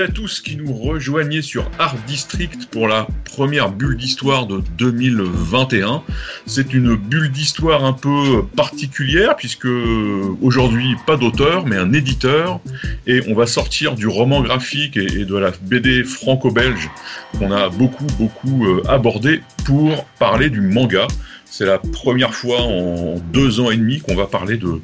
à tous qui nous rejoignez sur Art District pour la première bulle d'histoire de 2021. C'est une bulle d'histoire un peu particulière puisque aujourd'hui pas d'auteur mais un éditeur et on va sortir du roman graphique et de la BD franco-belge qu'on a beaucoup beaucoup euh, abordé pour parler du manga. C'est la première fois en deux ans et demi qu'on va parler de,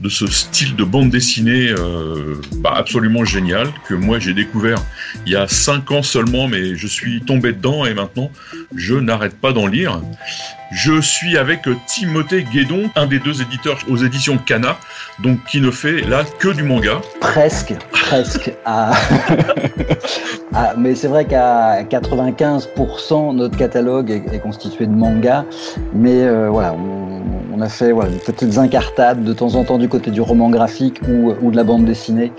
de ce style de bande dessinée euh, bah, absolument génial que moi j'ai découvert il y a cinq ans seulement, mais je suis tombé dedans et maintenant je n'arrête pas d'en lire. Je suis avec Timothée Guédon, un des deux éditeurs aux éditions Kana, donc qui ne fait là que du manga. Presque, presque. Ah. Ah, mais c'est vrai qu'à 95%, notre catalogue est, constitué de manga. Mais euh, voilà, on, on, a fait voilà, des petites incartades de temps en temps du côté du roman graphique ou, ou de la bande dessinée,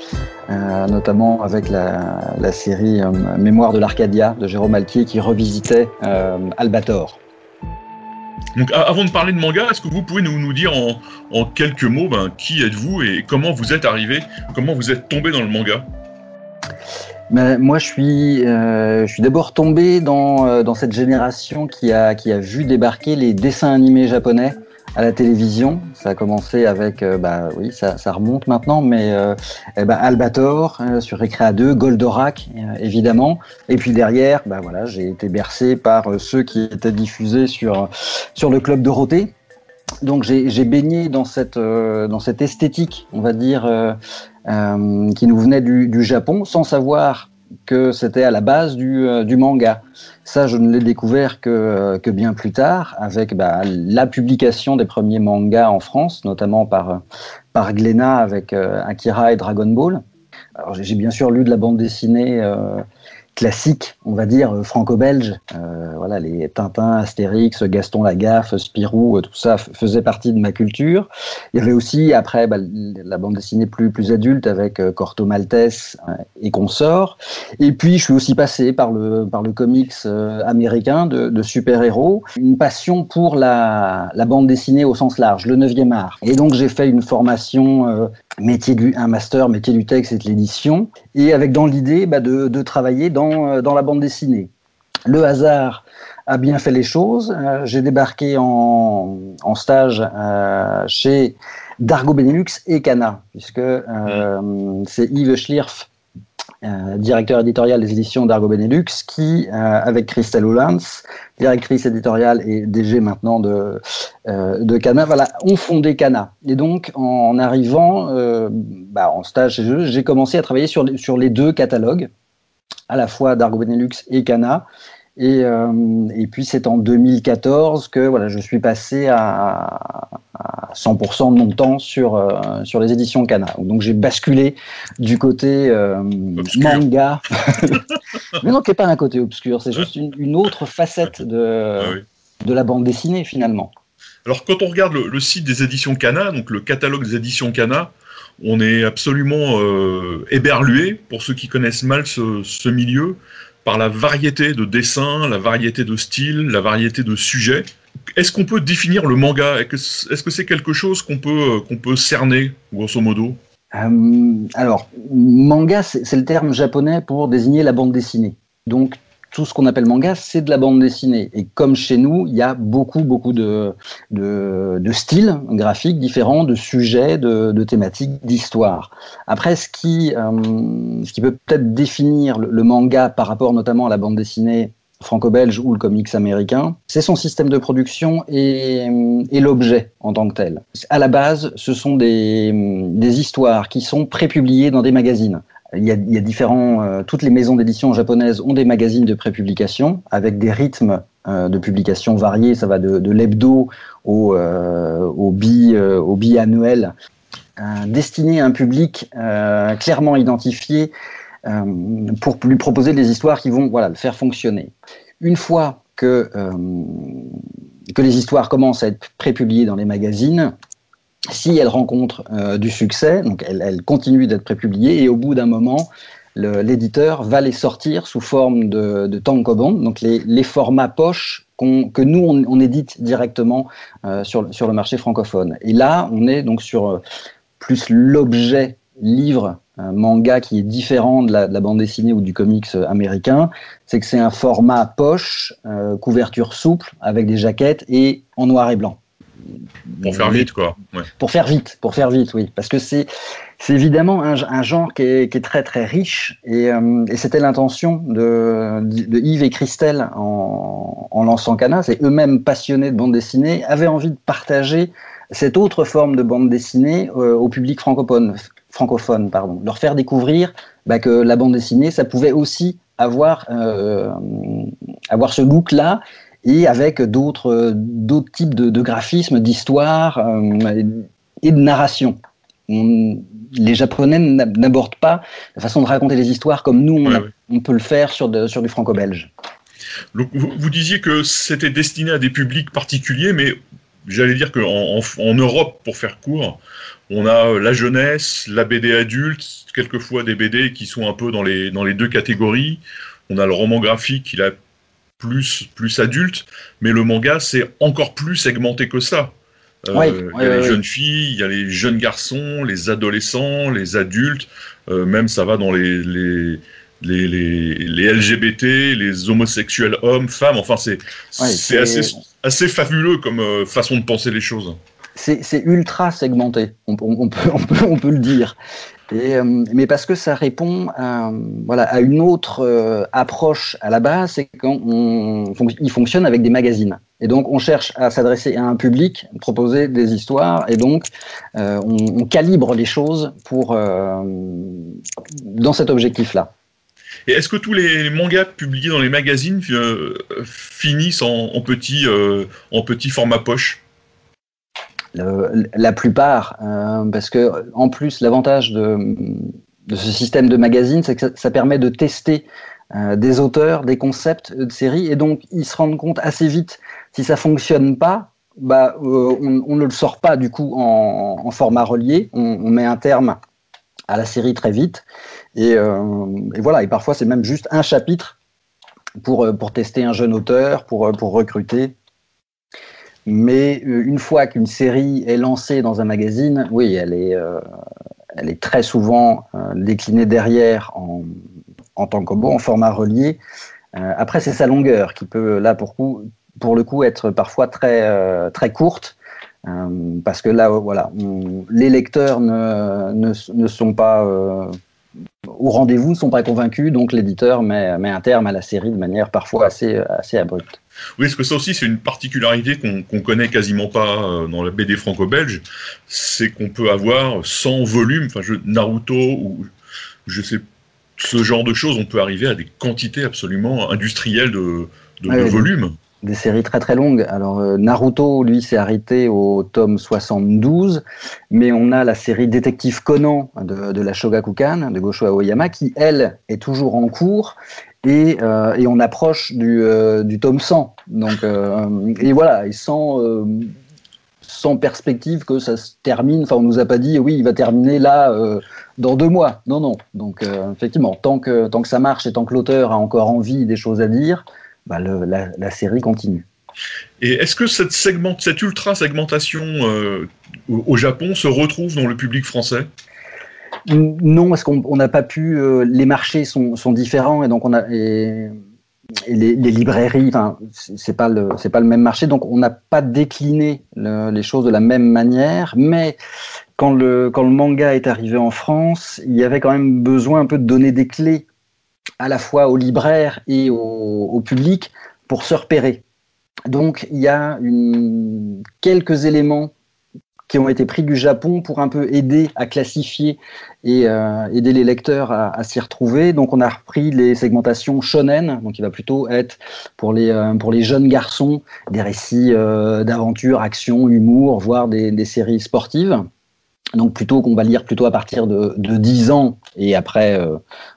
euh, notamment avec la, la série euh, Mémoire de l'Arcadia de Jérôme Altier qui revisitait euh, Albator. Donc avant de parler de manga, est-ce que vous pouvez nous, nous dire en, en, quelques mots ben, qui êtes-vous et comment vous êtes arrivé, comment vous êtes tombé dans le manga? Mais moi, je suis, euh, je suis d'abord tombé dans, euh, dans cette génération qui a, qui a vu débarquer les dessins animés japonais à la télévision. Ça a commencé avec, euh, bah oui, ça, remonte maintenant, mais euh, eh ben, Albator sur Recrea 2, Goldorak évidemment, et puis derrière, bah voilà, j'ai été bercé par ceux qui étaient diffusés sur sur le club Dorothée. Donc j'ai baigné dans cette dans cette esthétique, on va dire euh, qui nous venait du, du, Japon, sans savoir que c'était à la base du, euh, du, manga. Ça, je ne l'ai découvert que, que, bien plus tard, avec bah, la publication des premiers mangas en France, notamment par, par Glénat avec euh, Akira et Dragon Ball. J'ai bien sûr lu de la bande dessinée euh, classique, on va dire franco-belge. Euh, voilà, les Tintin, Astérix, Gaston Lagaffe, Spirou, tout ça faisait partie de ma culture. Il y avait aussi après bah, la bande dessinée plus plus adulte avec euh, Corto Maltese euh, et consorts. Et puis je suis aussi passé par le par le comics euh, américain de, super-héros, une passion pour la, bande dessinée au sens large, le 9e art. Et donc j'ai fait une formation euh, métier du un master métier du texte et de l'édition et avec dans l'idée bah, de, de travailler dans dans la bande dessinée. Le hasard a bien fait les choses. Euh, J'ai débarqué en, en stage euh, chez Dargo Benelux et Cana, puisque euh, mmh. c'est Yves Schlierf, euh, directeur éditorial des éditions d'Argo Benelux, qui, avec Christelle Oulans, directrice éditoriale et DG maintenant de, de Cana, voilà, ont fondé Cana. Et donc, en arrivant bah, en stage chez eux, j'ai commencé à travailler sur, sur les deux catalogues à la fois d'Argo Benelux et Cana. Et, euh, et puis c'est en 2014 que voilà, je suis passé à, à 100% de mon temps sur, euh, sur les éditions Cana. Donc j'ai basculé du côté euh, manga. Mais non, qui n'est pas un côté obscur, c'est juste une, une, autre facette de, ah oui. de la bande dessinée finalement. Alors quand on regarde le, le, site des éditions Cana, donc le catalogue des éditions Cana, on est absolument euh, éberlué, pour ceux qui connaissent mal ce, milieu, par la variété de dessins, la variété de styles, la variété de sujets. Est-ce qu'on peut définir le manga? Est-ce que c'est quelque chose qu'on peut, peut cerner, grosso modo? Euh, Alors, manga, c'est le terme japonais pour désigner la bande dessinée. Donc, tout ce qu'on appelle manga, c'est de la bande dessinée. Et comme chez nous, il y a beaucoup, beaucoup de, styles graphiques différents, de sujets, de, thématiques, d'histoires. Après, ce qui, euh, peut peut-être définir le, manga par rapport notamment à la bande dessinée franco-belge ou le comics américain, c'est son système de production et, et l'objet en tant que tel. À la base, ce sont des, des histoires qui sont prépubliées dans des magazines. Il y, a, différents. Euh, toutes les maisons d'édition japonaises ont des magazines de prépublication avec des rythmes euh, de publication variés. Ça va de, de l'hebdo au, euh, au, bi, au biannuel, destiné à un public clairement identifié pour lui proposer des histoires qui vont voilà, le faire fonctionner. Une fois que que les histoires commencent à être prépubliées dans les magazines, si elles rencontrent du succès, donc elles continuent d'être prépubliées, et au bout d'un moment, l'éditeur va les sortir sous forme de, de tankobon, donc les, formats poche que nous on, édite directement euh, sur, le marché francophone. Et là, on est donc sur euh, plus l'objet livre manga qui est différent de la, de la, bande dessinée ou du comics euh, américain, c'est que c'est un format poche, euh, couverture souple avec des jaquettes et en noir et blanc. Pour faire vite, quoi. Ouais. Pour faire vite, pour faire vite, oui. Parce que c'est c'est évidemment un, un, genre qui est, qui est, très très riche et, euh, et c'était l'intention de, de, Yves et Christelle en, en lançant Cana. C'est eux-mêmes passionnés de bande dessinée, avaient envie de partager cette autre forme de bande dessinée euh, au public francophone, francophone, pardon, leur faire découvrir bah, que la bande dessinée, ça pouvait aussi avoir euh, avoir ce look-là et avec d'autres d'autres types de, de graphismes, d'histoires euh, et de narration. On, les Japonais n'abordent pas la façon de raconter les histoires comme nous, on, ouais, ouais. on peut le faire sur, de, sur du franco-belge. Vous, vous, disiez que c'était destiné à des publics particuliers, mais j'allais dire qu'en en, en, Europe, pour faire court, on a la jeunesse, la BD adulte, quelquefois des BD qui sont un peu dans les, dans les deux catégories. On a le roman graphique qui est plus, plus adulte, mais le manga, c'est encore plus segmenté que ça. Euh, il y a les jeunes filles, il y a les jeunes garçons, les adolescents, les adultes, euh, même ça va dans les, les, les, les, les LGBT, les homosexuels hommes, femmes, enfin c'est assez, assez fabuleux comme euh, façon de penser les choses. C'est ultra segmenté, on, on, on, peut, on, peut, on peut le dire. Euh, mais parce que ça répond à, une autre euh, approche à la base, c'est qu'il fonctionne avec des magazines. Et donc on cherche à s'adresser à un public, proposer des histoires, et donc euh, on, on, calibre les choses pour dans cet objectif-là. Et est-ce que tous les mangas publiés dans les magazines finissent en, petit, en petit format poche? La plupart, euh, parce que en plus l'avantage de, ce système de magazine, c'est que ça, permet de tester euh, des auteurs, des concepts de séries, et donc ils se rendent compte assez vite si ça fonctionne pas. Bah, euh, on, ne le sort pas du coup en, format relié, on, met un terme à la série très vite, et, euh, voilà. Et parfois c'est même juste un chapitre pour tester un jeune auteur, pour recruter. Mais euh, une fois qu'une série est lancée dans un magazine, oui, elle est, euh, elle est très souvent euh, déclinée derrière en, en tant que beau, en format relié. Euh, après, c'est sa longueur qui peut, là, pour, coup, pour le coup, être parfois très, euh, très courte. Euh, parce que là, voilà, on, les lecteurs ne, ne, ne sont pas au rendez-vous, ne sont pas convaincus, donc l'éditeur met, met, un terme à la série de manière parfois assez, assez abrupte. Oui, parce que ça aussi, c'est une particularité qu'on qu connaît quasiment pas euh, dans la BD franco-belge, c'est qu'on peut avoir 100 volumes, enfin, je, Naruto ou je sais, ce genre de choses, on peut arriver à des quantités absolument industrielles de, de, de volumes. Des, séries très très longues. Alors, euh, Naruto, lui, s'est arrêté au tome 72, mais on a la série Détective Conan de, de la Shogakukan, de Gosho Aoyama, qui, elle, est toujours en cours et, euh, et, on approche du, euh, du tome 100. Donc, et voilà, et sans, sans perspective que ça se termine. Enfin, on nous a pas dit, oui, il va terminer là dans deux mois. Non, non. Donc, effectivement, tant que, tant que ça marche et tant que l'auteur a encore envie des choses à dire, bah, le, la, la, série continue. Et est-ce que cette, segment, cette ultra segmentation au, au Japon se retrouve dans le public français? Non, parce qu'on n'a pas pu. Euh, les marchés sont, sont, différents et donc on a et, et les, les, librairies. Enfin, c'est pas le c'est pas le même marché, donc on n'a pas décliné le, les choses de la même manière. Mais quand le quand le manga est arrivé en France, il y avait quand même besoin un peu de donner des clés à la fois aux libraires et au, public pour se repérer. Donc il y a quelques éléments qui ont été pris du Japon pour un peu aider à classifier et euh, aider les lecteurs à, s'y retrouver. Donc on a repris les segmentations shonen, donc il va plutôt être pour les euh, pour les jeunes garçons des récits euh, d'aventure, action, humour, voire des, séries sportives. Donc plutôt qu'on va lire plutôt à partir de, de 10 ans et après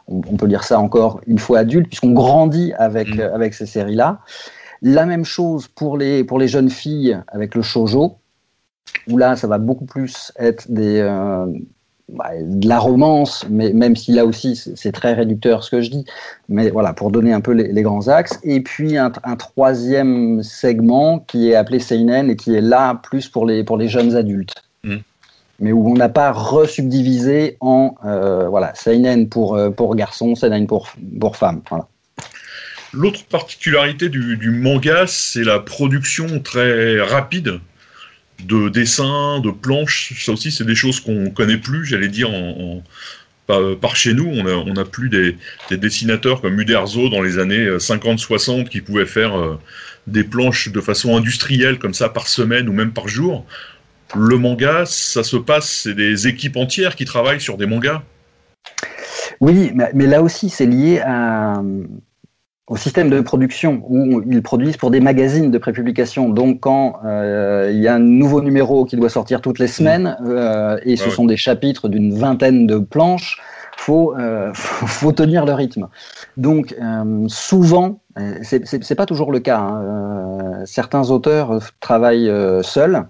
on, on, peut lire ça encore une fois adulte puisqu'on grandit avec mmh. avec ces séries là. La même chose pour les, pour les jeunes filles avec le shoujo, où là, ça va beaucoup plus être des, euh, bah, de la romance, mais même si là aussi c'est très réducteur ce que je dis, mais voilà, pour donner un peu les, grands axes. Et puis un, troisième segment qui est appelé Seinen et qui est là plus pour les, pour les jeunes adultes. Mais où on n'a pas resubdivisé en euh, voilà, Seinen pour, euh, pour garçons, Seinen pour, pour. Voilà. L'autre particularité du, manga, c'est la production très rapide de dessins, de planches. Ça aussi, c'est des choses qu'on connaît plus, j'allais dire, en, par, chez nous. On n'a plus des, dessinateurs comme Uderzo dans les années 50-60 euh, qui pouvaient faire euh, des planches de façon industrielle comme ça par semaine ou même par jour. Le manga, ça se passe, c'est des équipes entières qui travaillent sur des mangas. Oui, mais là aussi, c'est lié à, au système de production où ils produisent pour des magazines de prépublication. Donc quand euh, il y a un nouveau numéro qui doit sortir toutes les semaines euh, et ce sont des chapitres d'une vingtaine de planches, faut euh, faut tenir le rythme. Donc euh, souvent, c'est pas toujours le cas. Hein, certains auteurs travaillent seuls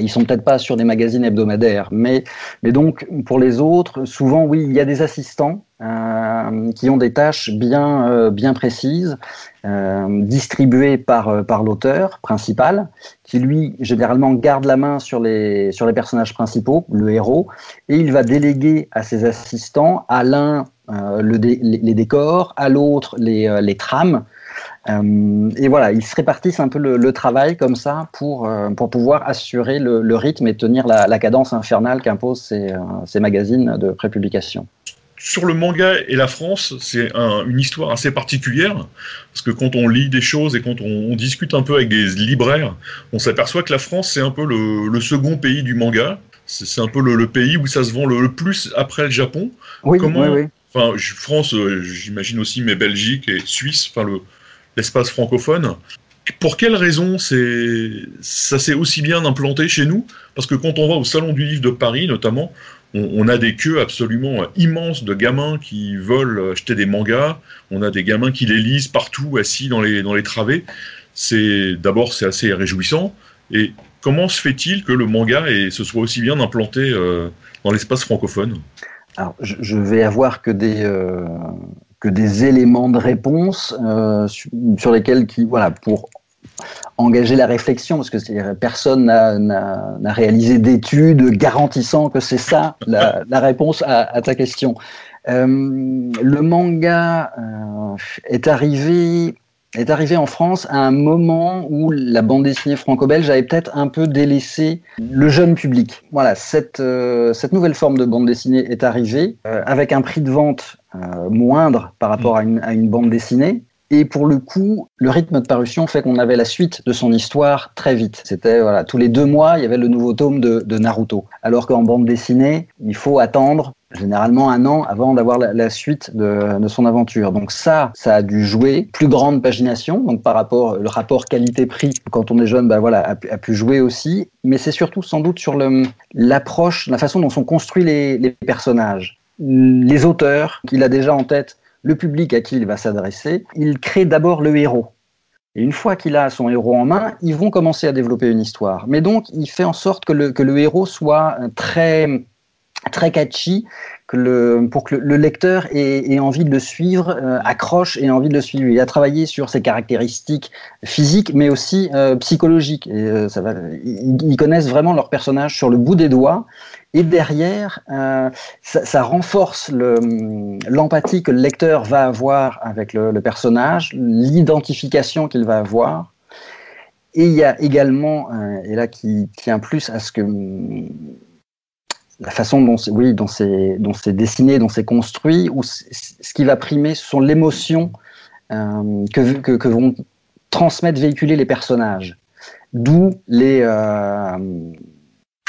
ils sont peut-être pas sur des magazines hebdomadaires, mais, mais donc pour les autres, souvent oui, il y a des assistants euh, qui ont des tâches bien, euh, bien précises, euh, distribuées par, euh, par l'auteur principal, qui lui généralement garde la main sur les, sur les personnages principaux, le héros, et il va déléguer à ses assistants, à l'un le les, décors, à l'autre les, les trames, euh, et voilà, ils se répartissent un peu le, travail comme ça pour, euh, pour pouvoir assurer le, rythme et tenir la, cadence infernale qu'imposent ces, euh, ces, magazines de prépublication. Sur le manga et la France, c'est une histoire assez particulière, parce que quand on lit des choses et quand on, discute un peu avec des libraires, on s'aperçoit que la France, c'est un peu le, second pays du manga. C'est un peu le, pays où ça se vend le, plus après le Japon. Oui, Comment, oui, oui. Enfin, France, j'imagine aussi, mais Belgique et Suisse, enfin le, l'espace francophone. Pour quelles raisons ça s'est aussi bien implanté chez nous? Parce que quand on va au Salon du Livre de Paris, notamment, on, a des queues absolument immenses de gamins qui veulent acheter des mangas. On a des gamins qui les lisent partout, assis dans les, dans les travées. C'est D'abord, c'est assez réjouissant. Et comment se fait-il que le manga se soit aussi bien implanté euh, dans l'espace francophone? Alors, je, vais avoir que des, euh, que des éléments de réponse euh, sur, lesquels, qui, voilà, pour engager la réflexion, parce que personne n'a réalisé d'études garantissant que c'est ça la, réponse à, ta question. Euh, le manga euh, est arrivé est arrivé en France à un moment où la bande dessinée franco-belge avait peut-être un peu délaissé le jeune public. Voilà, cette, euh, cette nouvelle forme de bande dessinée est arrivée euh, avec un prix de vente euh, moindre par rapport à une, à une bande dessinée. Et pour le coup, le rythme de parution fait qu'on avait la suite de son histoire très vite. C'était voilà, tous les deux mois, il y avait le nouveau tome de, Naruto. Alors qu'en bande dessinée, il faut attendre généralement un an avant d'avoir la, suite de, son aventure. Donc ça, ça a dû jouer. Plus grande pagination, donc par rapport le rapport qualité-prix quand on est jeune, bah voilà, a, pu jouer aussi. Mais c'est surtout sans doute sur l'approche, la façon dont sont construits les personnages, les auteurs qu'il a déjà en tête, le public à qui il va s'adresser. Il crée d'abord le héros. Et une fois qu'il a son héros en main, ils vont commencer à développer une histoire. Mais donc, il fait en sorte que le, que le héros soit très très catchy que le, pour que le, lecteur ait, envie de le suivre, euh, accroche et ait envie de le suivre. Il a travaillé sur ses caractéristiques physiques, mais aussi euh, psychologiques. Et, euh, ça va, ils, connaissent vraiment leur personnage sur le bout des doigts. Et derrière, ça, renforce l'empathie que le lecteur va avoir avec le, le personnage, l'identification qu'il va avoir. Et il y a également, et là qui tient plus à ce que la façon dont c'est oui, dont c'est dont c'est dessiné, dont c'est construit, ou ce qui va primer, ce sont l'émotion euh, que, que, que, vont transmettre, véhiculer les personnages. D'où les, euh,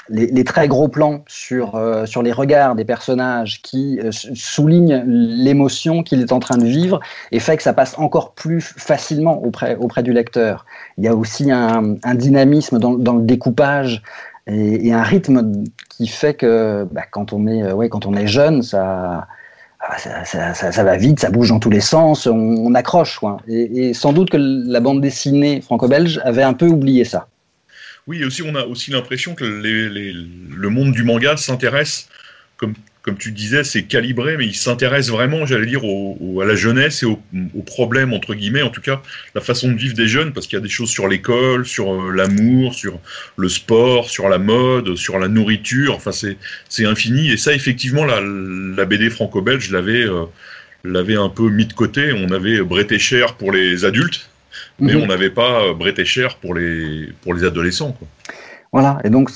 les, très gros plans sur euh, sur les regards des personnages qui soulignent l'émotion qu'il est en train de vivre et fait que ça passe encore plus facilement auprès auprès du lecteur. Il y a aussi un, dynamisme dans le découpage et, un rythme qui fait que bah, quand on est, ouais, quand on est jeune, ça, ah, ça, va vite, ça bouge dans tous les sens, on, accroche. Quoi. Et, sans doute que la bande dessinée franco-belge avait un peu oublié ça. Oui, et aussi on a aussi l'impression que le monde du manga s'intéresse, comme comme tu disais, c'est calibré, mais il s'intéresse vraiment, j'allais dire, à la jeunesse et aux, problèmes, entre guillemets, en tout cas, la façon de vivre des jeunes, parce qu'il y a des choses sur l'école, sur euh, l'amour, sur le sport, sur la mode, sur la nourriture, enfin, c'est infini. Et ça, effectivement, la, la BD franco-belge l'avait euh, l'avait un peu mis de côté. On avait Breté Cher pour les adultes, mais mhm. on n'avait pas euh, Breté Cher pour les, pour les adolescents. Quoi. Voilà, et donc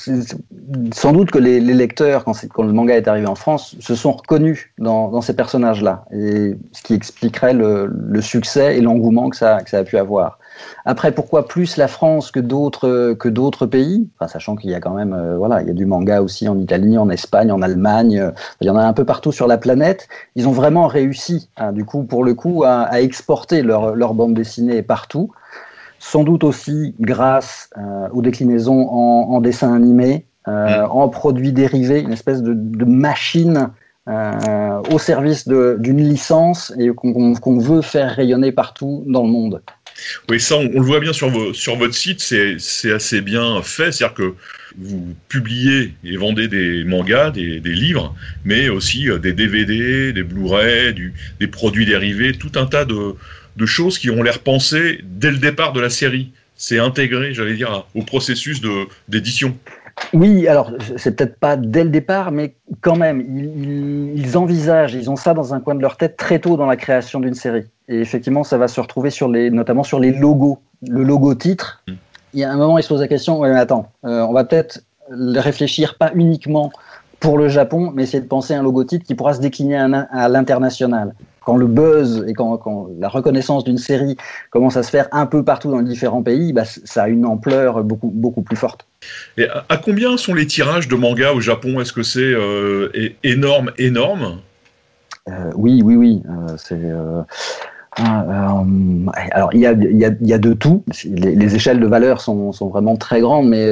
sans doute que les, lecteurs, quand, le manga est arrivé en France, se sont reconnus dans, ces personnages-là, et ce qui expliquerait le, succès et l'engouement que ça, a pu avoir. Après, pourquoi plus la France que d'autres pays? Enfin, Sachant qu'il y a quand même, euh, voilà, il y a du manga aussi en Italie, en Espagne, en Allemagne. Euh, il y en a un peu partout sur la planète. Ils ont vraiment réussi, hein, du coup, pour le coup, à, exporter leur bande dessinée partout sans doute aussi grâce euh, aux déclinaisons en, en dessin animé, euh, mm. en produits dérivés, une espèce de, de machine euh, au service d'une licence et qu'on veut faire rayonner partout dans le monde. Oui, ça, on, le voit bien sur, votre site, c'est assez bien fait. C'est-à-dire que vous publiez et vendez des mangas, des, des livres, mais aussi euh, des DVD, des Blu-ray, des produits dérivés, tout un tas de choses qui ont l'air pensées dès le départ de la série. C'est intégré, j'allais dire, au processus d'édition. Oui, alors c'est peut-être pas dès le départ, mais quand même, ils, envisagent, ils ont ça dans un coin de leur tête très tôt dans la création d'une série. Et effectivement, ça va se retrouver sur les, notamment sur les logos, le logo titre. Hmm. Il y a un moment, ils se posent la question, ouais, mais attends, euh, on va peut-être réfléchir pas uniquement pour le Japon, mais essayer de penser à un logo titre qui pourra se décliner à l'international quand le buzz et quand, la reconnaissance d'une série commence à se faire un peu partout dans les différents pays, bah, ça a une ampleur beaucoup, beaucoup plus forte. Et à, combien sont les tirages de manga au Japon? Est-ce que c'est euh, énorme, énorme? Euh, Oui, oui, oui. Euh, c'est. Alors, il y a, y, y a, de tout. Les, échelles de valeur sont, sont, vraiment très grandes, mais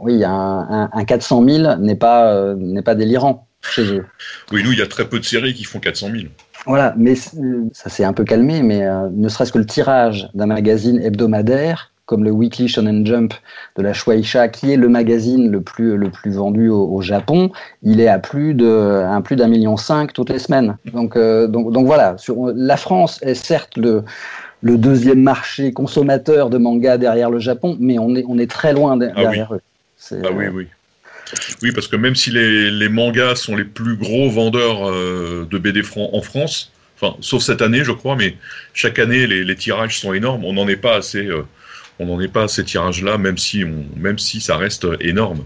oui, un, un 400 000 n'est pas, n'est pas délirant. Oui, nous, il y a très peu de séries qui font 400 000. Voilà, mais ça s'est un peu calmé, mais euh, ne serait-ce que le tirage d'un magazine hebdomadaire, comme le Weekly Shonen Jump de la Shueisha, qui est le magazine le plus, le plus vendu au, Japon, il est à plus d'un plus d'un million cinq toutes les semaines. Donc, euh, donc, donc voilà, sur, la France est certes le, le deuxième marché consommateur de manga derrière le Japon, mais on est, on est très loin ah derrière eux. Ah oui, oui. Oui, parce que même si les, mangas sont les plus gros vendeurs euh, de BD en France, enfin, sauf cette année, je crois, mais chaque année, les, tirages sont énormes. On n'en est pas assez. Euh, on n'en est pas à ces tirages-là, même si, même si ça reste énorme.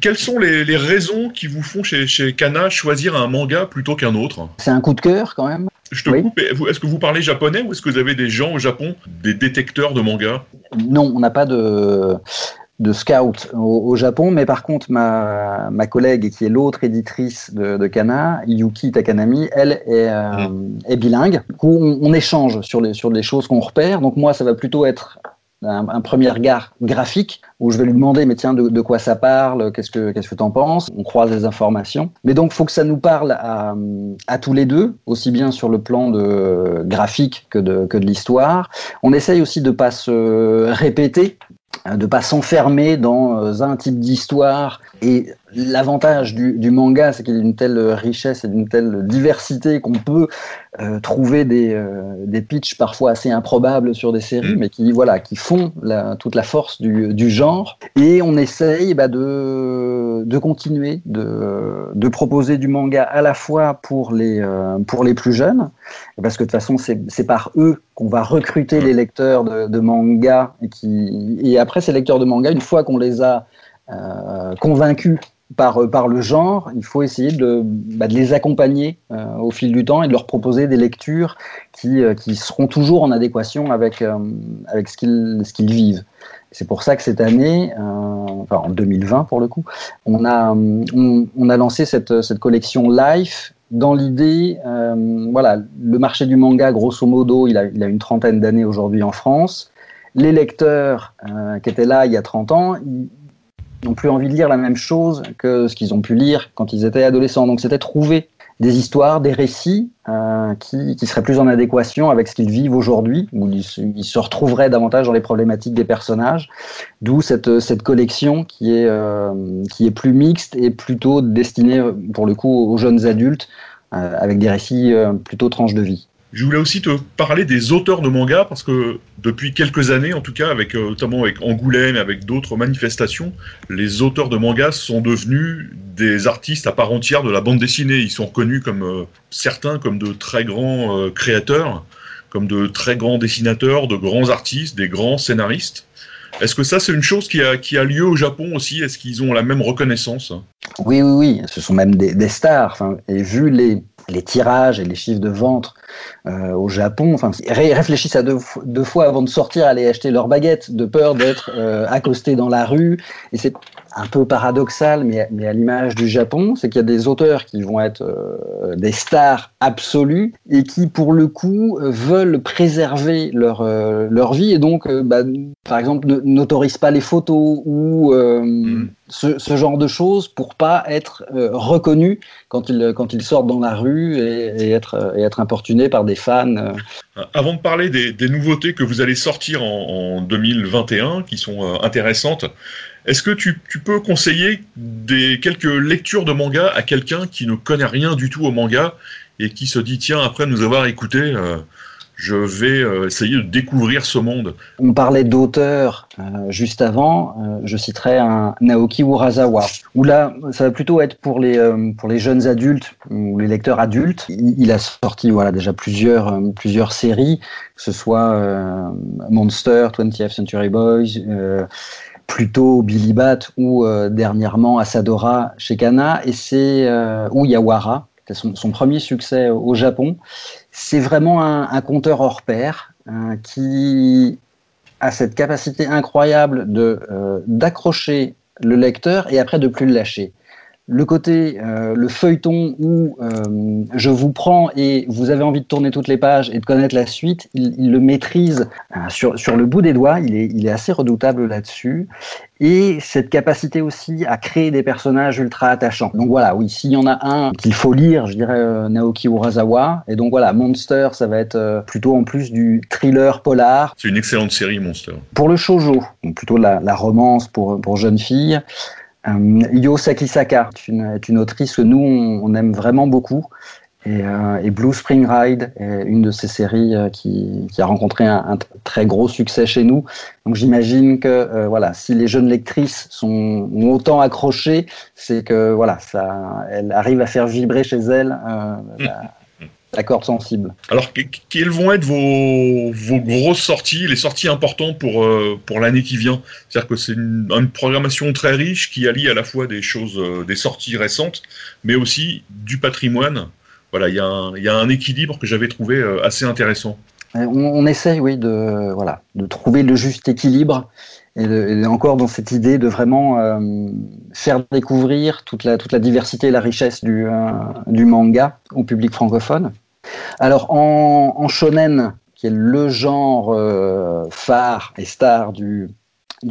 quelles sont les, raisons qui vous font chez, chez Kana choisir un manga plutôt qu'un autre? C'est un coup de cœur quand même. Je te coupe. Est-ce que vous parlez japonais ou est-ce que vous avez des gens au Japon, des détecteurs de manga? Non, on n'a pas de de scout au, Japon, mais par contre, ma, ma collègue, qui est l'autre éditrice de, de, Kana, Yuki Takanami, elle est, euh, mm. est bilingue. Du coup, on, échange sur les, sur les choses qu'on repère. Donc moi, ça va plutôt être un, premier regard graphique où je vais lui demander mais tiens de, quoi ça parle? Qu'est-ce que qu'est-ce que penses? On croise les informations. Mais donc faut que ça nous parle à, à tous les deux aussi bien sur le plan de graphique que de que de l'histoire. On essaye aussi de pas se répéter de pas s'enfermer dans euh, un type d'histoire. Et l'avantage du, du, manga, c'est qu'il y a une telle richesse et une telle diversité qu'on peut euh, trouver des, euh, des pitchs parfois assez improbables sur des séries, mm. mais qui voilà, qui font la, toute la force du, du, genre. Et on essaye bah, de, de continuer de, de proposer du manga à la fois pour les, euh, pour les plus jeunes, parce que de toute façon, c'est par eux qu'on va recruter mm. les lecteurs de, de manga. Et, qui, et après, ces lecteurs de manga, une fois qu'on les a euh, convaincus par, par le genre, il faut essayer de, bah, les accompagner euh, au fil du temps et de leur proposer des lectures qui, euh, qui seront toujours en adéquation avec, euh, avec ce qu'ils vivent. C'est pour ça que cette année, en 2020 pour le coup, on a, on a lancé cette, cette collection Life dans l'idée, voilà, le marché du manga, grosso modo, il a, il a une trentaine d'années aujourd'hui en France. Les lecteurs qui étaient là il y a 30 ans, n'ont plus envie de lire la même chose que ce qu'ils ont pu lire quand ils étaient adolescents. Donc c'était trouver des histoires, des récits euh, qui, qui, seraient plus en adéquation avec ce qu'ils vivent aujourd'hui, où ils, ils, se retrouveraient davantage dans les problématiques des personnages. D'où cette, cette collection qui est, euh, qui est plus mixte et plutôt destinée, pour le coup, aux jeunes adultes, euh, avec des récits euh, plutôt tranches de vie. Je voulais aussi te parler des auteurs de manga parce que depuis quelques années, en tout cas, avec euh, notamment avec Angoulême, avec d'autres manifestations, les auteurs de manga sont devenus des artistes à part entière de la bande dessinée. Ils sont reconnus comme euh, certains comme de très grands euh, créateurs, comme de très grands dessinateurs, de grands artistes, des grands scénaristes. Est-ce que ça, c'est une chose qui a, qui a lieu au Japon aussi? Est-ce qu'ils ont la même reconnaissance? Oui, oui, oui. Ce sont même des, des stars. Enfin, et vu les, les tirages et les chiffres de vente euh, au Japon, enfin, ré réfléchissent à deux, deux, fois avant de sortir, aller acheter leur baguette, de peur d'être euh, accostés dans la rue. Et c'est un peu paradoxal, mais, mais à l'image du Japon, c'est qu'il y a des auteurs qui vont être euh, des stars absolues et qui, pour le coup, veulent préserver leur, euh, leur vie et donc, euh, bah, par exemple, n'autorisent pas les photos ou mmh. ce, ce, genre de choses pour pas être reconnus quand ils, quand ils sortent dans la rue et, et être, et être importunés par des fans. Avant de parler des, des, nouveautés que vous allez sortir en, en 2021, qui sont intéressantes, est-ce que tu, tu, peux conseiller des, quelques lectures de manga à quelqu'un qui ne connaît rien du tout au manga et qui se dit tiens après nous avoir écouté euh, je vais euh, essayer de découvrir ce monde? On parlait d'auteurs euh, juste avant, euh, je citerai un Naoki Urasawa, où là, ça va plutôt être pour les, euh, pour les jeunes adultes ou les lecteurs adultes. Il, a sorti voilà, déjà plusieurs, plusieurs séries, que ce soit Monster, 20th Century Boys, plutôt Billy Bat ou euh, dernièrement Asadora chez Kana et c'est euh, ou Yawara, son, premier succès au Japon. C'est vraiment un, conteur hors pair euh, qui a cette capacité incroyable de d'accrocher le lecteur et après de plus le lâcher le côté, euh, le feuilleton où euh, je vous prends et vous avez envie de tourner toutes les pages et de connaître la suite, il, il le maîtrise euh, sur, sur le bout des doigts, il est, il est assez redoutable là-dessus. Et cette capacité aussi à créer des personnages ultra attachants. Donc voilà, oui, s'il y en a un qu'il faut lire, je dirais euh, Naoki Urasawa. Et donc voilà, Monster, ça va être euh, plutôt en plus du thriller polar. C'est une excellente série, Monster. Pour le shoujo, donc plutôt la, la romance pour, pour jeunes filles. Euh, Yo Sakisaka est une, est une, autrice que nous, on, on aime vraiment beaucoup. Et, euh, et, Blue Spring Ride est une de ces séries euh, qui, qui, a rencontré un, un, très gros succès chez nous. Donc j'imagine que euh, voilà, si les jeunes lectrices sont ont autant accroché, c'est que voilà, ça, elle arrive à faire vibrer chez elles la, la corde sensible. Alors, quelles vont être vos, vos grosses sorties, les sorties importantes pour, euh, pour l'année qui vient? C'est-à-dire que c'est une, une, programmation très riche qui allie à la fois des choses, euh, des sorties récentes, mais aussi du patrimoine. Voilà, il y, y, a un équilibre que j'avais trouvé euh, assez intéressant. On, on, essaye, oui, de, voilà, de trouver le juste équilibre et, de, et encore dans cette idée de vraiment euh, faire découvrir toute la, toute la diversité et la richesse du, euh, du manga au public francophone. Alors en, en shonen, qui est le genre euh, phare et star du,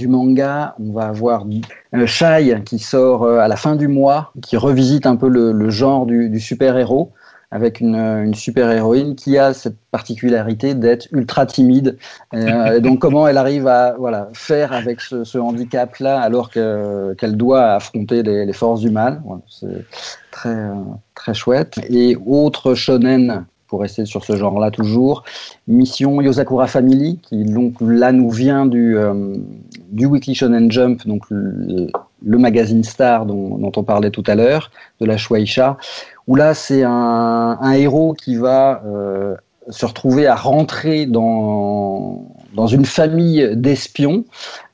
manga, on va avoir euh, Shai qui sort euh, à la fin du mois, qui revisite un peu le, genre du, du super-héros avec une, une super-héroïne qui a cette particularité d'être ultra timide. Euh, donc comment elle arrive à voilà, faire avec ce, ce handicap-là alors qu'elle qu doit affronter les, les, forces du mal? Voilà, C'est très, très chouette. Et autre shonen pour rester sur ce genre-là toujours. Mission Yosakura Family, qui donc là nous vient du, euh, du Weekly Shonen Jump, donc le, le magazine Star dont, dont, on parlait tout à l'heure, de la Shueisha, où là c'est un, héros qui va euh, se retrouver à rentrer dans, dans une famille d'espions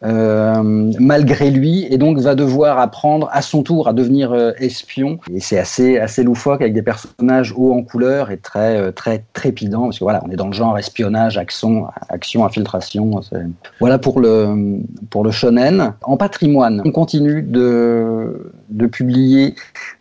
malgré lui et donc va devoir apprendre à son tour à devenir euh, espion et c'est assez assez loufoque avec des personnages hauts en couleur et très euh, très trépidant parce que voilà on est dans le genre espionnage action action infiltration voilà pour le pour le shonen en patrimoine on continue de de publier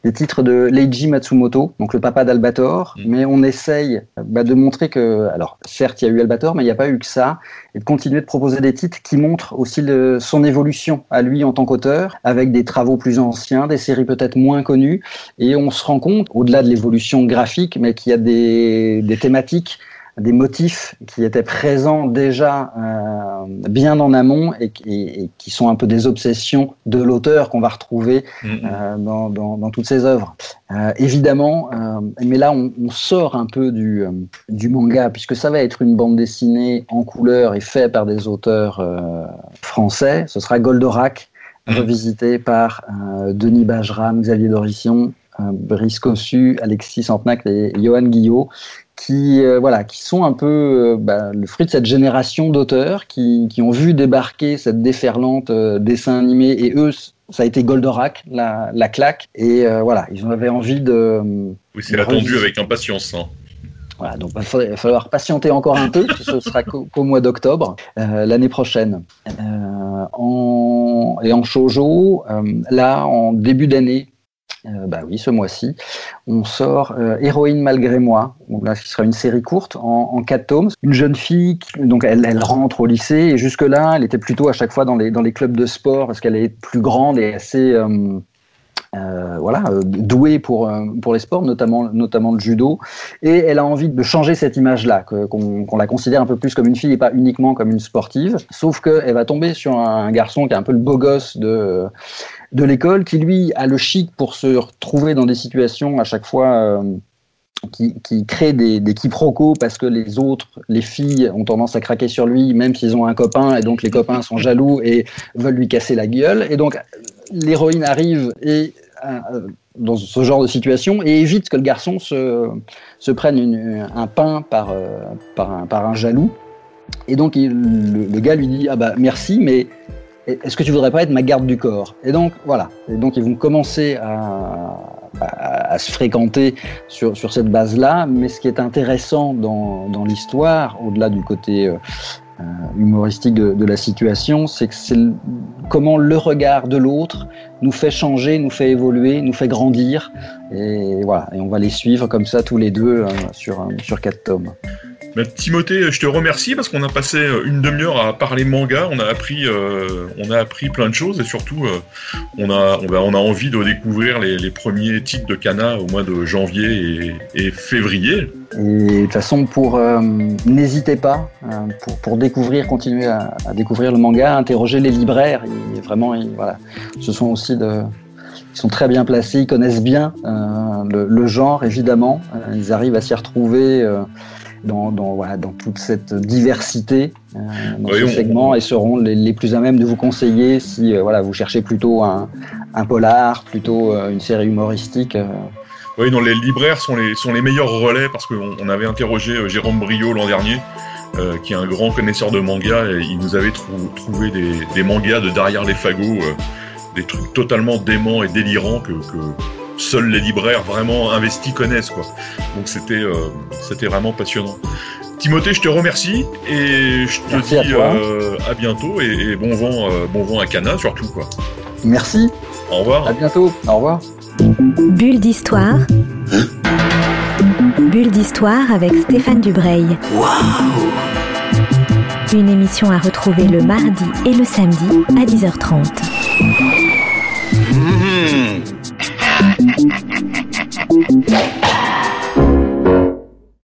des titres de Leiji Matsumoto donc le papa d'Albator mmh. mais on essaye bah, de montrer que alors certes il y a eu Albator mais il n'y a pas eu que ça et de continuer de proposer des titres qui montrent aussi son évolution à lui en tant qu'auteur, avec des travaux plus anciens, des séries peut-être moins connues, et on se rend compte, au-delà de l'évolution graphique, mais qu'il y a des, des thématiques des motifs qui étaient présents déjà euh, bien en amont et, qui sont un peu des obsessions de l'auteur qu'on va retrouver mm-hmm. euh, dans, dans, dans, toutes ses œuvres. Euh, évidemment, euh, mais là on, on, sort un peu du, euh, du manga puisque ça va être une bande dessinée en couleur et fait par des auteurs français. Ce sera Goldorak, mm-hmm. revisité par Denis Bajram, Xavier Dorission, Brice Cossu, Alexis Santenac et Johan Guillot, qui euh, voilà, qui sont un peu euh, bah, le fruit de cette génération d'auteurs qui, qui, ont vu débarquer cette déferlante euh, dessin animé et eux ça a été Goldorak la, la claque et voilà ils avaient envie de oui c'est attendu avec impatience hein. Voilà, donc il va falloir patienter encore un peu, ce sera qu'au mois d'octobre l'année prochaine. en, et en shoujo, là, en début d'année, euh, bah oui, ce mois-ci, on sort euh, Héroïne malgré moi. Donc là, ce sera une série courte en, en quatre tomes. Une jeune fille, donc elle, rentre au lycée et jusque là, elle était plutôt à chaque fois dans les dans les clubs de sport parce qu'elle est plus grande et assez euh, voilà, euh, douée pour, euh, pour les sports, notamment, notamment le judo. Et elle a envie de changer cette image-là, qu'on la considère un peu plus comme une fille et pas uniquement comme une sportive. Sauf qu'elle va tomber sur un garçon qui est un peu le beau gosse de, de l'école, qui lui a le chic pour se retrouver dans des situations à chaque fois. qui, qui crée des, des quiproquos parce que les autres, les filles, ont tendance à craquer sur lui, même s'ils ont un copain, et donc les copains sont jaloux et veulent lui casser la gueule. Et donc l'héroïne arrive et euh, dans ce genre de situation et évite que le garçon se, se prenne un pain par, euh, par, un, jaloux. Et donc le, gars lui dit ah bah merci mais est-ce que tu voudrais pas être ma garde du corps? Et donc voilà. Et donc ils vont commencer à, à, à se fréquenter sur, sur cette base-là. Mais ce qui est intéressant dans, dans l'histoire, au-delà du côté euh, humoristique de, de, la situation, c'est que c'est comment le regard de l'autre nous fait changer, nous fait évoluer, nous fait grandir, et voilà. Et on va les suivre comme ça tous les deux euh, sur euh, sur quatre tomes. Bah, Timothée, je te remercie parce qu'on a passé euh, une demi-heure à parler manga. On a appris, euh, plein de choses et surtout, euh, on, a, envie de découvrir les, premiers titres de Kana au mois de janvier et, février. Et de toute façon, pour euh, n'hésitez pas pour, découvrir, continuer à, découvrir le manga, interroger les libraires. Ils, ce sont aussi ils sont très bien placés, ils connaissent bien euh, le, genre, évidemment. ils arrivent à s'y retrouver euh, dans, dans, voilà, dans toute cette diversité euh, dans oui, ce on... segment et seront les, les, plus à même de vous conseiller si euh, voilà, vous cherchez plutôt un, un polar, plutôt euh, une série humoristique. Euh. Oui, non, les libraires sont les, sont les meilleurs relais parce qu'on on avait interrogé Jérôme Brio l'an dernier. Euh, qui est un grand connaisseur de manga, et il nous avait trou trouvé des, des, mangas de derrière les fagots, des trucs totalement déments et délirants que, que, seuls les libraires vraiment investis connaissent quoi. Donc c'était euh, c'était vraiment passionnant. Timothée, je te remercie et je te Merci dis à, euh, à, bientôt et, et, bon vent euh, bon vent à Cana surtout quoi. Merci. Au revoir. À bientôt. Au revoir. Bulle d'histoire. Bulle d'histoire avec Stéphane Dubreuil. Wow. Une émission à retrouver le mardi et le samedi à 10h30. Mmh. Yeah.